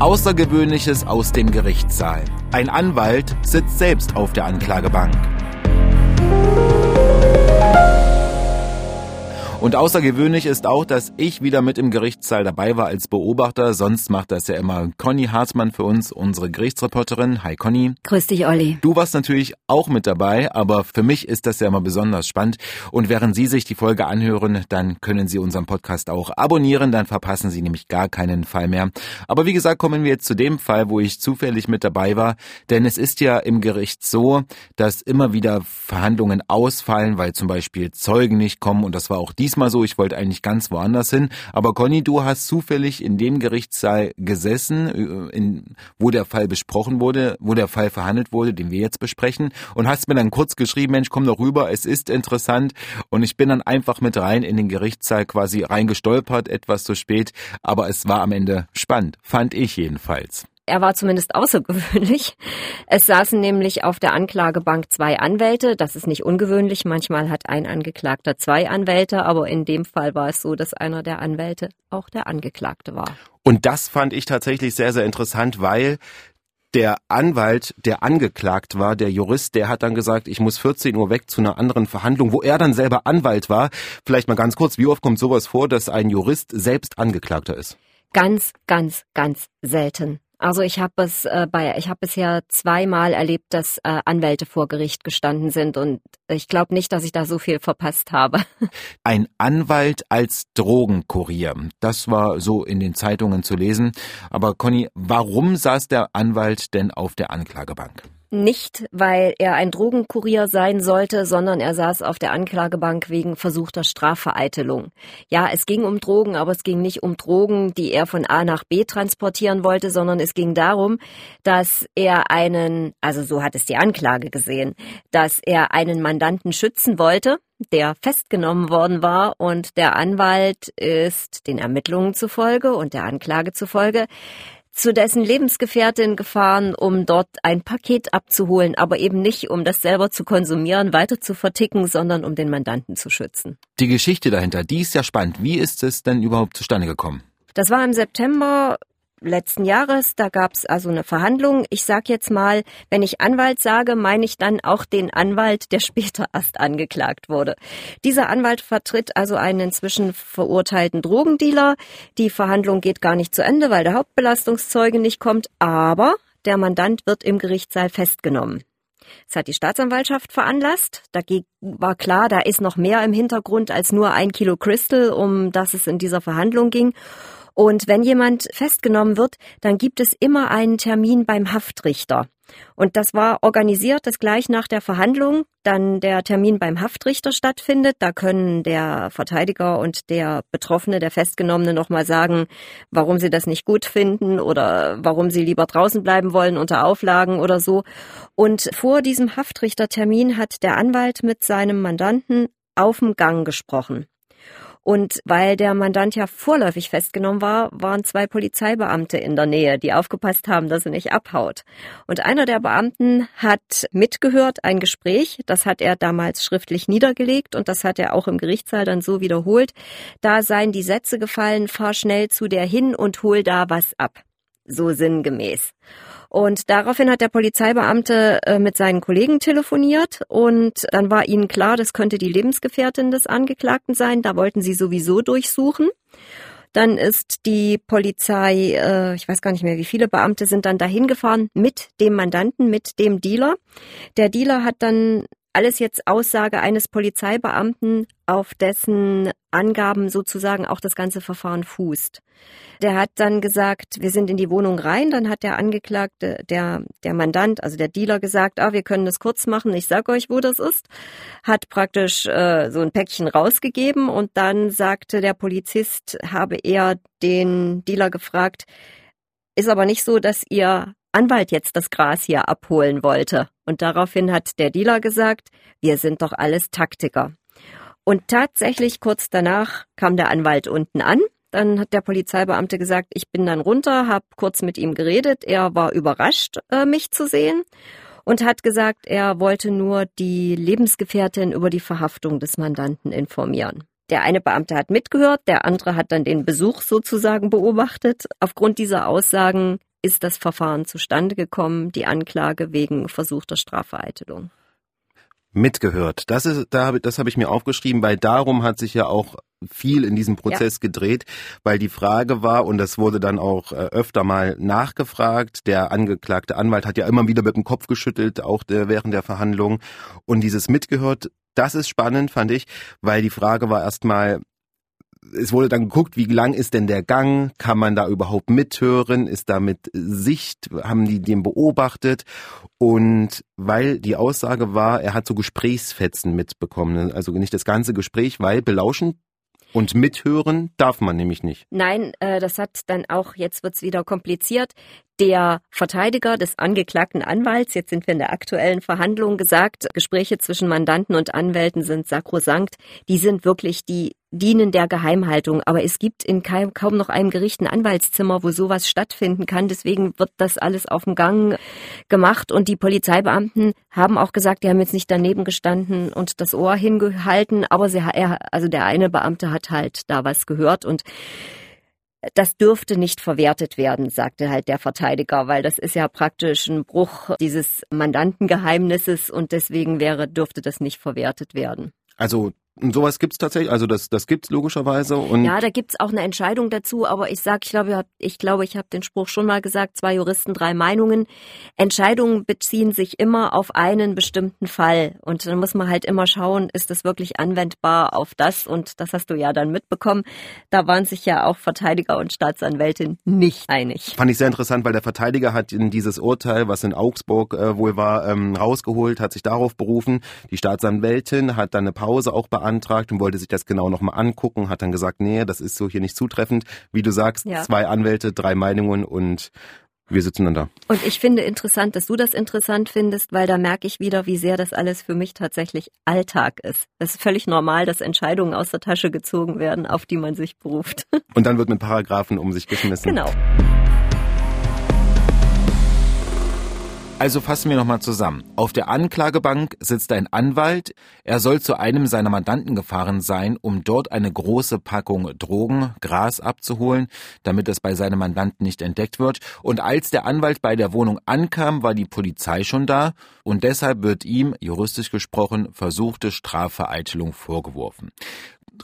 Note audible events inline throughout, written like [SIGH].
Außergewöhnliches aus dem Gerichtssaal. Ein Anwalt sitzt selbst auf der Anklagebank. Und außergewöhnlich ist auch, dass ich wieder mit im Gerichtssaal dabei war als Beobachter. Sonst macht das ja immer Conny Hartmann für uns, unsere Gerichtsreporterin. Hi Conny. Grüß dich, Olli. Du warst natürlich auch mit dabei, aber für mich ist das ja immer besonders spannend. Und während Sie sich die Folge anhören, dann können Sie unseren Podcast auch abonnieren, dann verpassen Sie nämlich gar keinen Fall mehr. Aber wie gesagt, kommen wir jetzt zu dem Fall, wo ich zufällig mit dabei war. Denn es ist ja im Gericht so, dass immer wieder Verhandlungen ausfallen, weil zum Beispiel Zeugen nicht kommen. Und das war auch die diesmal so, ich wollte eigentlich ganz woanders hin. Aber Conny, du hast zufällig in dem Gerichtssaal gesessen, äh, in, wo der Fall besprochen wurde, wo der Fall verhandelt wurde, den wir jetzt besprechen, und hast mir dann kurz geschrieben, Mensch, komm doch rüber, es ist interessant. Und ich bin dann einfach mit rein in den Gerichtssaal quasi reingestolpert, etwas zu spät, aber es war am Ende spannend, fand ich jedenfalls. Er war zumindest [LAUGHS] außergewöhnlich. Es saßen nämlich auf der Anklagebank zwei Anwälte. Das ist nicht ungewöhnlich. Manchmal hat ein Angeklagter zwei Anwälte, aber in dem Fall war es so, dass einer der Anwälte auch der Angeklagte war. Und das fand ich tatsächlich sehr, sehr interessant, weil der Anwalt, der angeklagt war, der Jurist, der hat dann gesagt, ich muss 14 Uhr weg zu einer anderen Verhandlung, wo er dann selber Anwalt war. Vielleicht mal ganz kurz, wie oft kommt sowas vor, dass ein Jurist selbst Angeklagter ist? Ganz, ganz, ganz selten. Also ich habe es äh, bei ich habe bisher zweimal erlebt, dass äh, Anwälte vor Gericht gestanden sind und ich glaube nicht, dass ich da so viel verpasst habe. [LAUGHS] Ein Anwalt als Drogenkurier, das war so in den Zeitungen zu lesen. Aber Conny, warum saß der Anwalt denn auf der Anklagebank? Nicht, weil er ein Drogenkurier sein sollte, sondern er saß auf der Anklagebank wegen versuchter Strafvereitelung. Ja, es ging um Drogen, aber es ging nicht um Drogen, die er von A nach B transportieren wollte, sondern es ging darum, dass er einen, also so hat es die Anklage gesehen, dass er einen Mandanten schützen wollte, der festgenommen worden war und der Anwalt ist den Ermittlungen zufolge und der Anklage zufolge zu dessen Lebensgefährtin gefahren, um dort ein Paket abzuholen, aber eben nicht, um das selber zu konsumieren, weiter zu verticken, sondern um den Mandanten zu schützen. Die Geschichte dahinter, die ist ja spannend. Wie ist es denn überhaupt zustande gekommen? Das war im September letzten Jahres. Da gab es also eine Verhandlung. Ich sag jetzt mal, wenn ich Anwalt sage, meine ich dann auch den Anwalt, der [LAUGHS] später erst angeklagt wurde. Dieser Anwalt vertritt also einen inzwischen verurteilten Drogendealer. Die Verhandlung geht gar nicht zu Ende, weil der Hauptbelastungszeuge nicht kommt, aber der Mandant wird im Gerichtssaal festgenommen. Das hat die Staatsanwaltschaft veranlasst. Dagegen war klar, da ist noch mehr im Hintergrund als nur ein Kilo Crystal, um das es in dieser Verhandlung ging. Und wenn jemand festgenommen wird, dann gibt es immer einen Termin beim Haftrichter. Und das war organisiert, dass gleich nach der Verhandlung dann der Termin beim Haftrichter stattfindet. Da können der Verteidiger und der Betroffene, der Festgenommene nochmal sagen, warum sie das nicht gut finden oder warum sie lieber draußen bleiben wollen unter Auflagen oder so. Und vor diesem Haftrichtertermin hat der Anwalt mit seinem Mandanten auf dem Gang gesprochen. Und weil der Mandant ja vorläufig festgenommen war, waren zwei Polizeibeamte in der Nähe, die aufgepasst haben, dass er nicht abhaut. Und einer der Beamten hat mitgehört, ein Gespräch, das hat er damals schriftlich niedergelegt und das hat er auch im Gerichtssaal dann so wiederholt. Da seien die Sätze gefallen, fahr schnell zu der hin und hol da was ab. So sinngemäß. Und daraufhin hat der Polizeibeamte äh, mit seinen Kollegen telefoniert und dann war ihnen klar, das könnte die Lebensgefährtin des Angeklagten sein. Da wollten sie sowieso durchsuchen. Dann ist die Polizei, äh, ich weiß gar nicht mehr, wie viele Beamte sind dann dahin gefahren mit dem Mandanten, mit dem Dealer. Der Dealer hat dann alles jetzt Aussage eines Polizeibeamten, auf dessen Angaben sozusagen auch das ganze Verfahren fußt. Der hat dann gesagt, wir sind in die Wohnung rein, dann hat der Angeklagte, der, der Mandant, also der Dealer gesagt, ah, wir können das kurz machen, ich sag euch, wo das ist, hat praktisch äh, so ein Päckchen rausgegeben und dann sagte der Polizist, habe er den Dealer gefragt, ist aber nicht so, dass ihr Anwalt jetzt das Gras hier abholen wollte. Und daraufhin hat der Dealer gesagt, wir sind doch alles Taktiker. Und tatsächlich kurz danach kam der Anwalt unten an. Dann hat der Polizeibeamte gesagt, ich bin dann runter, habe kurz mit ihm geredet. Er war überrascht, äh, mich zu sehen und hat gesagt, er wollte nur die Lebensgefährtin über die Verhaftung des Mandanten informieren. Der eine Beamte hat mitgehört, der andere hat dann den Besuch sozusagen beobachtet. Aufgrund dieser Aussagen ist das Verfahren zustande gekommen, die Anklage wegen versuchter Strafvereitelung mitgehört. Das ist, da das habe ich mir aufgeschrieben, weil darum hat sich ja auch viel in diesem Prozess ja. gedreht, weil die Frage war, und das wurde dann auch äh, öfter mal nachgefragt, der angeklagte Anwalt hat ja immer wieder mit dem Kopf geschüttelt, auch während der Verhandlung. Und dieses mitgehört, das ist spannend, fand ich, weil die Frage war erstmal, es wurde dann geguckt, wie lang ist denn der Gang? Kann man da überhaupt mithören? Ist da mit Sicht? Haben die den beobachtet? Und weil die Aussage war, er hat so Gesprächsfetzen mitbekommen, also nicht das ganze Gespräch, weil belauschen und mithören darf man nämlich nicht. Nein, äh, das hat dann auch, jetzt wird's wieder kompliziert, der Verteidiger des angeklagten Anwalts, jetzt sind wir in der aktuellen Verhandlung, gesagt, Gespräche zwischen Mandanten und Anwälten sind sakrosankt. Die sind wirklich die dienen der Geheimhaltung. Aber es gibt in kaum, kaum noch einem Gericht ein Anwaltszimmer, wo sowas stattfinden kann. Deswegen wird das alles auf dem Gang gemacht. Und die Polizeibeamten haben auch gesagt, die haben jetzt nicht daneben gestanden und das Ohr hingehalten. Aber sie, also der eine Beamte hat halt da was gehört und das dürfte nicht verwertet werden, sagte halt der Verteidiger, weil das ist ja praktisch ein Bruch dieses Mandantengeheimnisses und deswegen wäre, dürfte das nicht verwertet werden. Also und sowas gibt's tatsächlich, also das, das gibt's logischerweise. Und ja, da gibt's auch eine Entscheidung dazu, aber ich sag, ich glaube, ich glaube, ich habe den Spruch schon mal gesagt, zwei Juristen, drei Meinungen. Entscheidungen beziehen sich immer auf einen bestimmten Fall. Und dann muss man halt immer schauen, ist das wirklich anwendbar auf das? Und das hast du ja dann mitbekommen. Da waren sich ja auch Verteidiger und Staatsanwältin nicht einig. Fand ich sehr interessant, weil der Verteidiger hat in dieses Urteil, was in Augsburg äh, wohl war, ähm, rausgeholt, hat sich darauf berufen. Die Staatsanwältin hat dann eine Pause auch beantragt beantragt und wollte sich das genau nochmal angucken, hat dann gesagt, nee, das ist so hier nicht zutreffend. Wie du sagst, ja. zwei Anwälte, drei Meinungen und wir sitzen dann da. Und ich finde interessant, dass du das interessant findest, weil da merke ich wieder, wie sehr das alles für mich tatsächlich Alltag ist. Es ist völlig normal, dass Entscheidungen aus der Tasche gezogen werden, auf die man sich beruft. Und dann wird mit Paragraphen um sich geschmissen. Genau. Also fassen wir nochmal zusammen. Auf der Anklagebank sitzt ein Anwalt. Er soll zu einem seiner Mandanten gefahren sein, um dort eine große Packung Drogen, Gras abzuholen, damit es bei seinem Mandanten nicht entdeckt wird. Und als der Anwalt bei der Wohnung ankam, war die Polizei schon da und deshalb wird ihm, juristisch gesprochen, versuchte Strafvereitelung vorgeworfen.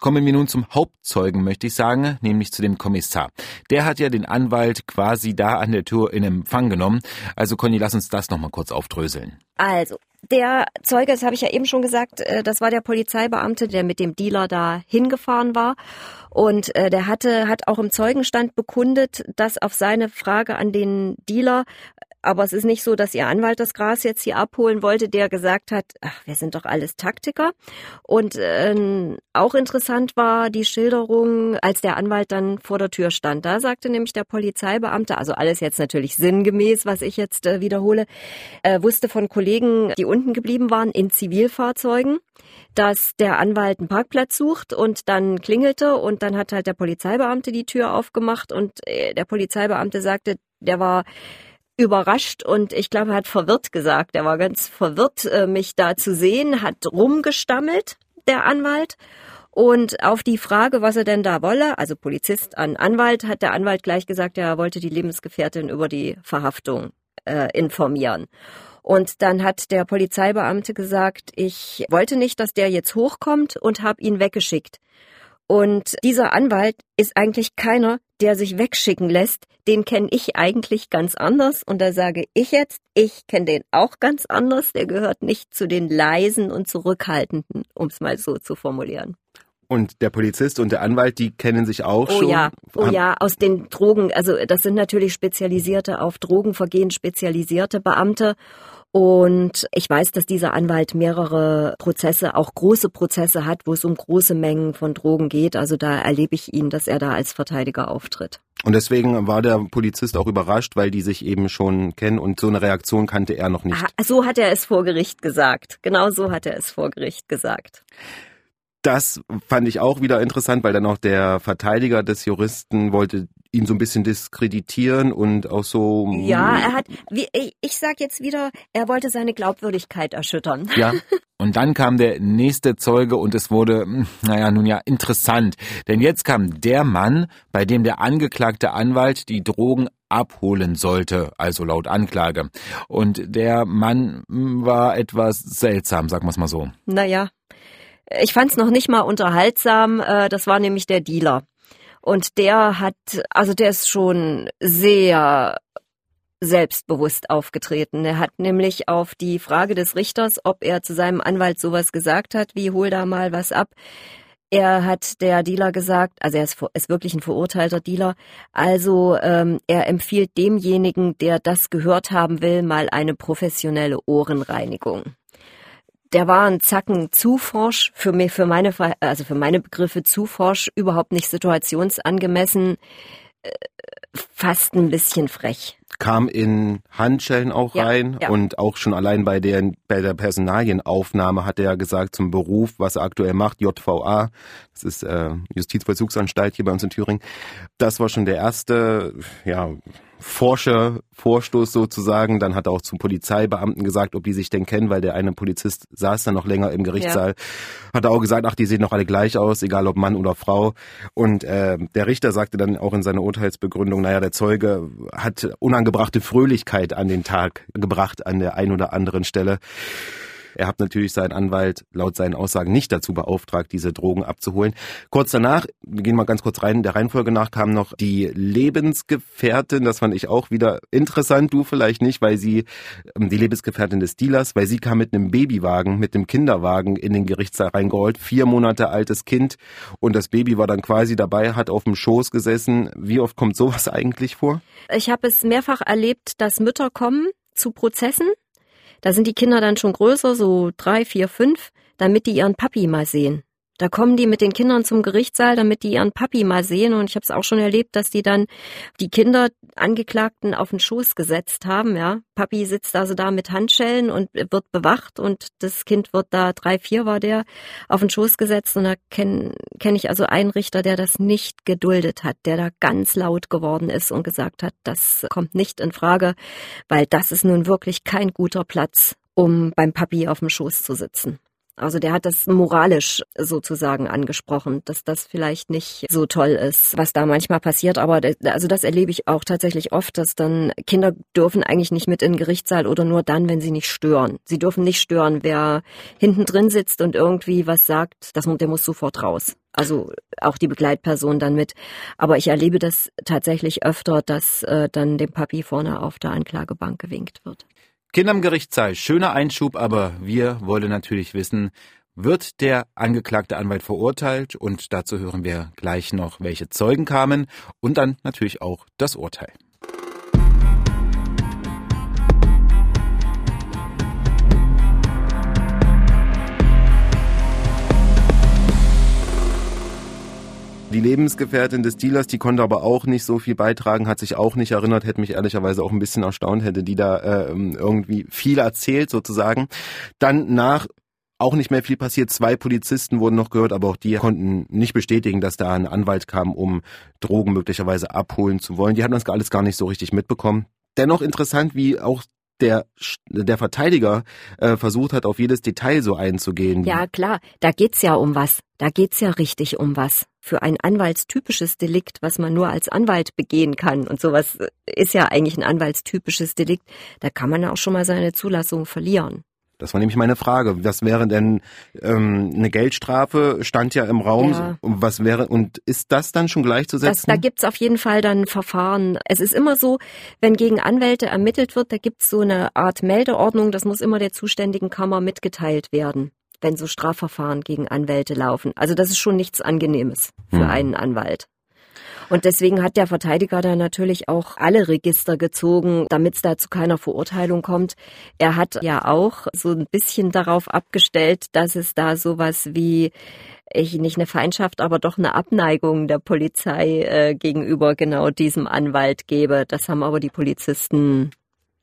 Kommen wir nun zum Hauptzeugen, möchte ich sagen, nämlich zu dem Kommissar. Der hat ja den Anwalt quasi da an der Tür in Empfang genommen. Also Conny, lass uns das nochmal kurz aufdröseln. Also, der Zeuge, das habe ich ja eben schon gesagt, äh, das war der Polizeibeamte, der mit dem Dealer da hingefahren war. Und äh, der hatte, hat auch im Zeugenstand bekundet, dass auf seine Frage an den Dealer, aber es ist nicht so, dass ihr Anwalt das Gras jetzt hier abholen wollte, der gesagt hat, ach, wir sind doch alles Taktiker. Und äh, auch interessant war die Schilderung, als der Anwalt dann vor der Tür stand. Da sagte nämlich der Polizeibeamte, also alles jetzt natürlich sinngemäß, was ich jetzt äh, wiederhole, äh, wusste von Kollegen, die unten geblieben waren, in Zivilfahrzeugen, dass der Anwalt einen Parkplatz sucht und dann klingelte und dann hat halt der Polizeibeamte die Tür aufgemacht und äh, der Polizeibeamte sagte, der war überrascht und ich glaube, er hat verwirrt gesagt. Er war ganz verwirrt, äh, mich da zu sehen, hat rumgestammelt, der Anwalt. Und auf die Frage, was er denn da wolle, also Polizist an Anwalt, hat der Anwalt gleich gesagt, er wollte die Lebensgefährtin über die Verhaftung äh, informieren. Und dann hat der Polizeibeamte gesagt, ich wollte nicht, dass der jetzt hochkommt und habe ihn weggeschickt. Und dieser Anwalt ist eigentlich keiner, der sich wegschicken lässt. Den kenne ich eigentlich ganz anders. Und da sage ich jetzt, ich kenne den auch ganz anders. Der gehört nicht zu den leisen und zurückhaltenden, um es mal so zu formulieren. Und der Polizist und der Anwalt, die kennen sich auch oh schon. Ja. Oh ja, aus den Drogen, also das sind natürlich spezialisierte, auf Drogenvergehen spezialisierte Beamte. Und ich weiß, dass dieser Anwalt mehrere Prozesse, auch große Prozesse hat, wo es um große Mengen von Drogen geht. Also da erlebe ich ihn, dass er da als Verteidiger auftritt. Und deswegen war der Polizist auch überrascht, weil die sich eben schon kennen und so eine Reaktion kannte er noch nicht. Ah, so hat er es vor Gericht gesagt. Genau so hat er es vor Gericht gesagt. Das fand ich auch wieder interessant, weil dann auch der Verteidiger des Juristen wollte ihn so ein bisschen diskreditieren und auch so. Ja, er hat, wie, ich sag jetzt wieder, er wollte seine Glaubwürdigkeit erschüttern. [LAUGHS] Ja. Und dann kam der nächste Zeuge und es wurde, hm, naja, nun ja, interessant. Denn jetzt kam der Mann, bei dem der angeklagte Anwalt die Drogen abholen sollte, also laut Anklage. Und der Mann hm, war etwas seltsam, sagen wir es mal so. Naja, ich fand es noch nicht mal unterhaltsam. Äh, das war nämlich der Dealer. Und der hat, also der ist schon sehr selbstbewusst aufgetreten. Er hat nämlich auf die Frage des Richters, ob er zu seinem Anwalt sowas gesagt hat, wie hol da mal was ab. Er hat der Dealer gesagt, also er ist, ist wirklich ein verurteilter Dealer, also ähm, er empfiehlt demjenigen, der das gehört haben will, mal eine professionelle Ohrenreinigung der war ein Zacken zu forsch, für mich, für meine, also für meine Begriffe zu forsch, überhaupt nicht situationsangemessen, äh, fast ein bisschen frech. Kam in Handschellen auch ja, rein ja. und auch schon allein bei der, bei der Personalienaufnahme hat er gesagt zum Beruf, was er aktuell macht, JVA, das ist äh, Justizvollzugsanstalt hier bei uns in Thüringen. Das war schon der erste, ja, Forscher, Vorstoß sozusagen. Dann hat er auch zum Polizeibeamten gesagt, ob die sich denn kennen, weil der eine Polizist saß dann noch länger im Gerichtssaal. Ja. Hat er auch gesagt, ach, die sehen doch alle gleich aus, egal ob Mann oder Frau. Und äh, der Richter sagte dann auch in seiner Urteilsbegründung, naja, der Zeuge hat unangebrachte Fröhlichkeit an den Tag gebracht an der einen oder anderen Stelle. Er hat natürlich seinen Anwalt laut seinen Aussagen nicht dazu beauftragt, diese Drogen abzuholen. Kurz danach, wir gehen mal ganz kurz rein, der Reihenfolge nach kam noch die Lebensgefährtin. Das fand ich auch wieder interessant. Du vielleicht nicht, weil sie, ähm, die Lebensgefährtin des Dealers, weil sie kam mit einem Babywagen, mit einem Kinderwagen in den Gerichtssaal reingeholt. Vier Monate altes Kind und das Baby war dann quasi dabei, hat auf dem Schoß gesessen. Wie oft kommt sowas [LAUGHS] eigentlich vor? Ich habe es mehrfach erlebt, dass Mütter kommen zu Prozessen da sind die Kinder dann schon größer, so drei, vier, fünf, damit die ihren Papi mal sehen. Da kommen die mit den Kindern zum Gerichtssaal, damit die ihren Papi mal sehen. Und ich habe es auch schon erlebt, dass die dann die Kinder Angeklagten auf den Schoß gesetzt haben. Ja, Papi sitzt also da mit Handschellen und wird bewacht und das Kind wird da drei, vier war der auf den Schoß gesetzt. Und da kenne kenn ich also einen Richter, der das nicht geduldet hat, der da ganz laut geworden ist und gesagt hat, das kommt nicht in Frage, weil das ist nun wirklich kein guter Platz, um beim Papi auf dem Schoß zu sitzen. Also der hat das moralisch sozusagen angesprochen, dass das vielleicht nicht so toll ist, was da manchmal passiert. Aber also das erlebe ich auch tatsächlich oft, dass dann Kinder dürfen eigentlich nicht mit in den Gerichtssaal oder nur dann, wenn sie nicht stören. Sie dürfen nicht stören. Wer hinten drin sitzt und irgendwie was sagt, das, der muss sofort raus. Also auch die Begleitperson dann mit. Aber ich erlebe das tatsächlich öfter, dass äh, dann dem Papi vorne auf der Anklagebank gewinkt wird. Kinder im Gerichtssaal, schöner Einschub, aber wir wollen natürlich wissen, wird der angeklagte Anwalt verurteilt? Und dazu hören wir gleich noch, welche Zeugen kamen und dann natürlich auch das Urteil. Die Lebensgefährtin des Dealers, die konnte aber auch nicht so viel beitragen, hat sich auch nicht erinnert, hätte mich ehrlicherweise auch ein bisschen erstaunt, hätte die da äh, irgendwie viel erzählt sozusagen. Dann nach auch nicht mehr viel passiert. Zwei Polizisten wurden noch gehört, aber auch die konnten nicht bestätigen, dass da ein Anwalt kam, um Drogen möglicherweise abholen zu wollen. Die hatten das alles gar nicht so richtig mitbekommen. Dennoch interessant, wie auch der, der Verteidiger äh, versucht hat, auf jedes Detail so einzugehen. Ja, klar, da geht's ja um was. Da geht's ja richtig um was. Für ein anwaltstypisches Delikt, was man nur als Anwalt begehen kann und sowas ist ja eigentlich ein anwaltstypisches Delikt, da kann man auch schon mal seine Zulassung verlieren. Das war nämlich meine Frage. Was wäre denn ähm, eine Geldstrafe? Stand ja im Raum. Ja. Was wäre und ist das dann schon gleichzusetzen? Das, da gibt's auf jeden Fall dann Verfahren. Es ist immer so, wenn gegen Anwälte ermittelt wird, da gibt's so eine Art Meldeordnung. Das muss immer der zuständigen Kammer mitgeteilt werden, wenn so Strafverfahren gegen Anwälte laufen. Also das ist schon nichts Angenehmes für hm. einen Anwalt. Und deswegen hat der Verteidiger da natürlich auch alle Register gezogen, damit es da zu keiner Verurteilung kommt. Er hat ja auch so ein bisschen darauf abgestellt, dass es da sowas wie ich nicht eine Feindschaft, aber doch eine Abneigung der Polizei äh, gegenüber genau diesem Anwalt gebe. Das haben aber die Polizisten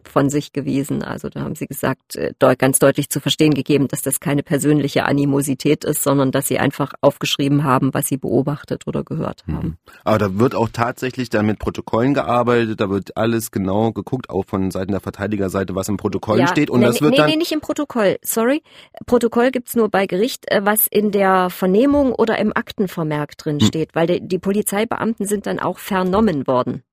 von sich gewiesen. Also da haben sie gesagt, äh, ganz deutlich zu verstehen gegeben, dass das keine persönliche Animosität ist, sondern dass sie einfach aufgeschrieben haben, was sie beobachtet oder gehört mhm. haben. Aber da wird auch tatsächlich dann mit Protokollen gearbeitet, da wird alles genau geguckt, auch von Seiten der Verteidigerseite, was im Protokoll ja, steht. Und nee, das wird nee, dann nee, nicht im Protokoll, sorry. Protokoll gibt's nur bei Gericht, äh, was in der Vernehmung oder im Aktenvermerk drin hm. steht, weil die, die Polizeibeamten sind dann auch vernommen worden.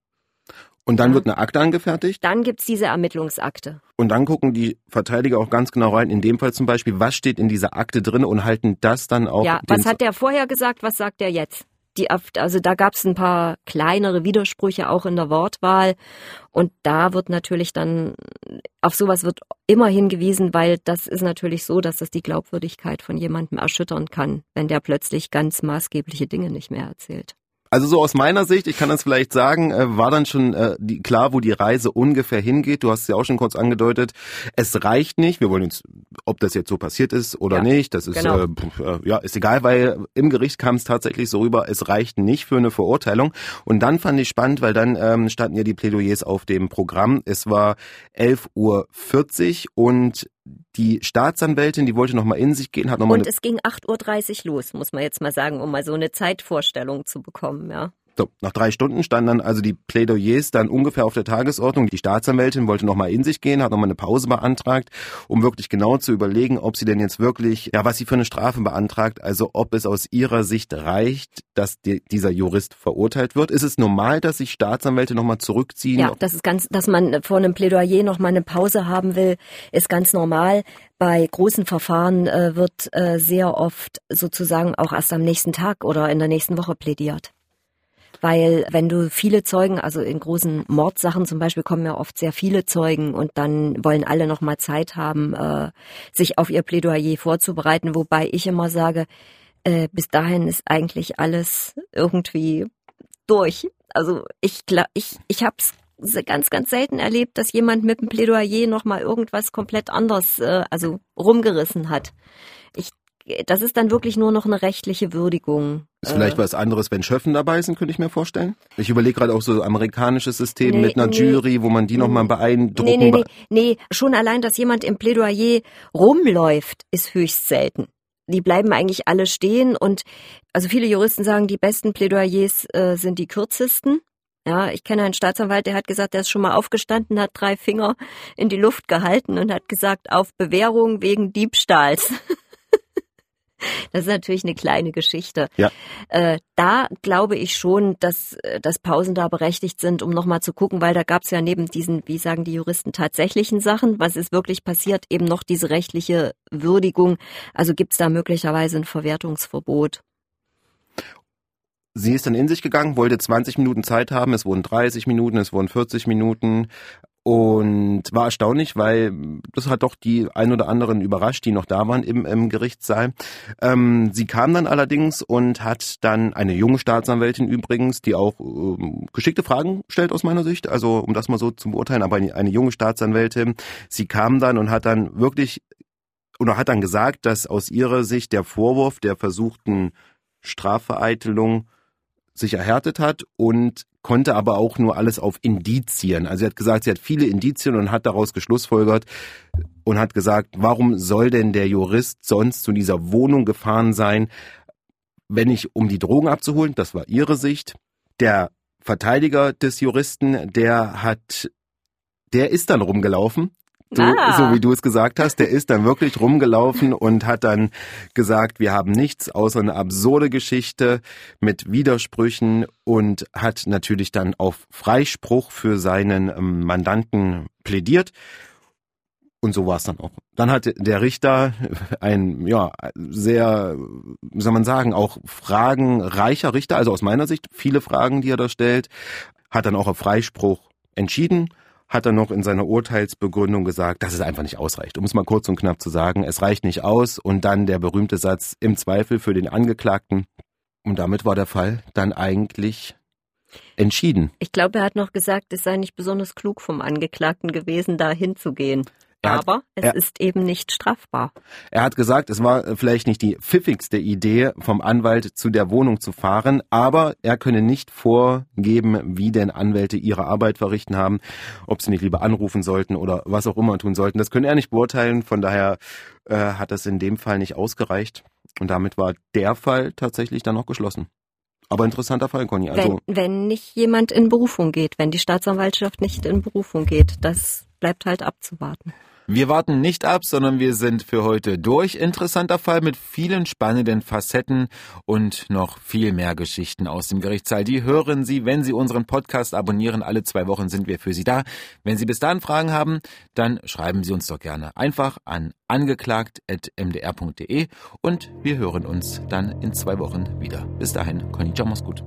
Und dann ja. wird eine Akte angefertigt? Dann gibt's diese Ermittlungsakte. Und dann gucken die Verteidiger auch ganz genau rein, in dem Fall zum Beispiel, was steht in dieser Akte drin und halten das dann auch. Ja, was hat der vorher gesagt, was sagt der jetzt? Die, also da gab's ein paar kleinere Widersprüche auch in der Wortwahl. Und da wird natürlich dann, auf sowas wird immer hingewiesen, weil das ist natürlich so, dass das die Glaubwürdigkeit von jemandem erschüttern kann, wenn der plötzlich ganz maßgebliche Dinge nicht mehr erzählt. Also so aus meiner Sicht, ich kann das vielleicht sagen, äh, war dann schon äh, die, klar, wo die Reise ungefähr hingeht. Du hast es ja auch schon kurz angedeutet. Es reicht nicht. Wir wollen jetzt, ob das jetzt so passiert ist oder ja, nicht, das ist genau. äh, äh ja ist egal, weil im Gericht kam es tatsächlich so rüber. Es reicht nicht für eine Verurteilung. Und dann fand ich spannend, weil dann ähm, standen ja die Plädoyers auf dem Programm. Es war 11:40 Uhr und die Staatsanwältin, die wollte nochmal in sich gehen, hat nochmal. Und es ging 8.30 Uhr los, muss man jetzt mal sagen, um mal so eine Zeitvorstellung zu bekommen, ja. So, nach drei Stunden standen dann also die Plädoyers dann ungefähr auf der Tagesordnung. Die Staatsanwältin wollte nochmal in sich gehen, hat nochmal eine Pause beantragt, um wirklich genau zu überlegen, ob sie denn jetzt wirklich, ja, was sie für eine Strafe beantragt, also ob es aus ihrer Sicht reicht, dass die, dieser Jurist verurteilt wird. Ist es normal, dass sich Staatsanwälte nochmal zurückziehen? Ja, das ist ganz, dass man vor einem Plädoyer nochmal eine Pause haben will, ist ganz normal. Bei großen Verfahren äh, wird äh, sehr oft sozusagen auch erst am nächsten Tag oder in der nächsten Woche plädiert weil wenn du viele Zeugen, also in großen Mordsachen zum Beispiel kommen ja oft sehr viele Zeugen und dann wollen alle noch mal Zeit haben, äh, sich auf ihr Plädoyer vorzubereiten, wobei ich immer sage, äh, bis dahin ist eigentlich alles irgendwie durch. Also ich ich ich habe es ganz ganz selten erlebt, dass jemand mit dem Plädoyer noch mal irgendwas komplett anders, äh, also rumgerissen hat. Ich das ist dann wirklich nur noch eine rechtliche Würdigung. Ist vielleicht äh, was anderes, wenn Schöffen dabei sind, könnte ich mir vorstellen. Ich überlege gerade auch so amerikanisches System nee, mit einer nee, Jury, wo man die nochmal beeindrucken. Nee, nee, nee, nee, schon allein, dass jemand im Plädoyer rumläuft, ist höchst selten. Die bleiben eigentlich alle stehen und also viele Juristen sagen, die besten Plädoyers äh, sind die kürzesten. Ja, ich kenne einen Staatsanwalt, der hat gesagt, der ist schon mal aufgestanden, hat drei Finger in die Luft gehalten und hat gesagt, auf Bewährung wegen Diebstahls. [LAUGHS] [LAUGHS] Das ist natürlich eine kleine Geschichte. Ja. Äh, da glaube ich schon, dass, äh, dass Pausen da berechtigt sind, um nochmal zu gucken, weil da gab es ja neben diesen, wie sagen die Juristen, tatsächlichen Sachen, was ist wirklich passiert, eben noch diese rechtliche Würdigung. Also gibt es da möglicherweise ein Verwertungsverbot. Sie ist dann in sich gegangen, wollte 20 Minuten Zeit haben, es wurden 30 Minuten, es wurden 40 Minuten und war erstaunlich, weil das hat doch die ein oder anderen überrascht, die noch da waren im, im Gerichtssaal. Ähm, sie kam dann allerdings und hat dann eine junge Staatsanwältin übrigens, die auch ähm, geschickte Fragen stellt aus meiner Sicht, also um das mal so zu beurteilen, aber eine, eine junge Staatsanwältin, sie kam dann und hat dann wirklich oder hat dann gesagt, dass aus ihrer Sicht der Vorwurf der versuchten Strafvereitelung sich erhärtet hat und konnte aber auch nur alles auf Indizien. Also sie hat gesagt, sie hat viele Indizien und hat daraus geschlussfolgert und hat gesagt, warum soll denn der Jurist sonst zu dieser Wohnung gefahren sein, wenn nicht um die Drogen abzuholen? Das war ihre Sicht. Der Verteidiger des Juristen, der hat, der ist dann rumgelaufen Du, ah. so wie du es gesagt hast, der ist dann wirklich rumgelaufen und hat dann gesagt, wir haben nichts außer eine absurde Geschichte mit Widersprüchen und hat natürlich dann auf Freispruch für seinen ähm, Mandanten plädiert. Und so war es dann auch. Dann hat der Richter ein, ja, sehr, wie soll man sagen, auch fragenreicher Richter, also aus meiner Sicht viele Fragen, die er da stellt, hat dann auch auf Freispruch entschieden hat er noch in seiner Urteilsbegründung gesagt, dass es einfach nicht ausreicht. Um es mal kurz und knapp zu sagen, es reicht nicht aus und dann der berühmte Satz im Zweifel für den Angeklagten. Und damit war der Fall dann eigentlich entschieden. Ich glaube, er hat noch gesagt, es sei nicht besonders klug vom Angeklagten gewesen, da hinzugehen. Aber es er, ist eben nicht strafbar. Er hat gesagt, es war vielleicht nicht die pfiffigste Idee, vom Anwalt zu der Wohnung zu fahren, aber er könne nicht vorgeben, wie denn Anwälte ihre Arbeit verrichten haben, ob sie nicht lieber anrufen sollten oder was auch immer tun sollten. Das könne er nicht beurteilen, von daher äh, hat das in dem Fall nicht ausgereicht. Und damit war der Fall tatsächlich dann noch geschlossen. Aber interessanter Fall, Conny. Also wenn, wenn nicht jemand in Berufung geht, wenn die Staatsanwaltschaft nicht in Berufung geht, das bleibt halt abzuwarten. Wir warten nicht ab, sondern wir sind für heute durch. Interessanter Fall mit vielen spannenden Facetten und noch viel mehr Geschichten aus dem Gerichtssaal. Die hören Sie, wenn Sie unseren Podcast abonnieren. Alle zwei Wochen sind wir für Sie da. Wenn Sie bis dahin Fragen haben, dann schreiben Sie uns doch gerne einfach an angeklagt.mdr.de und wir hören uns dann in zwei Wochen wieder. Bis dahin, Conny, mach's gut.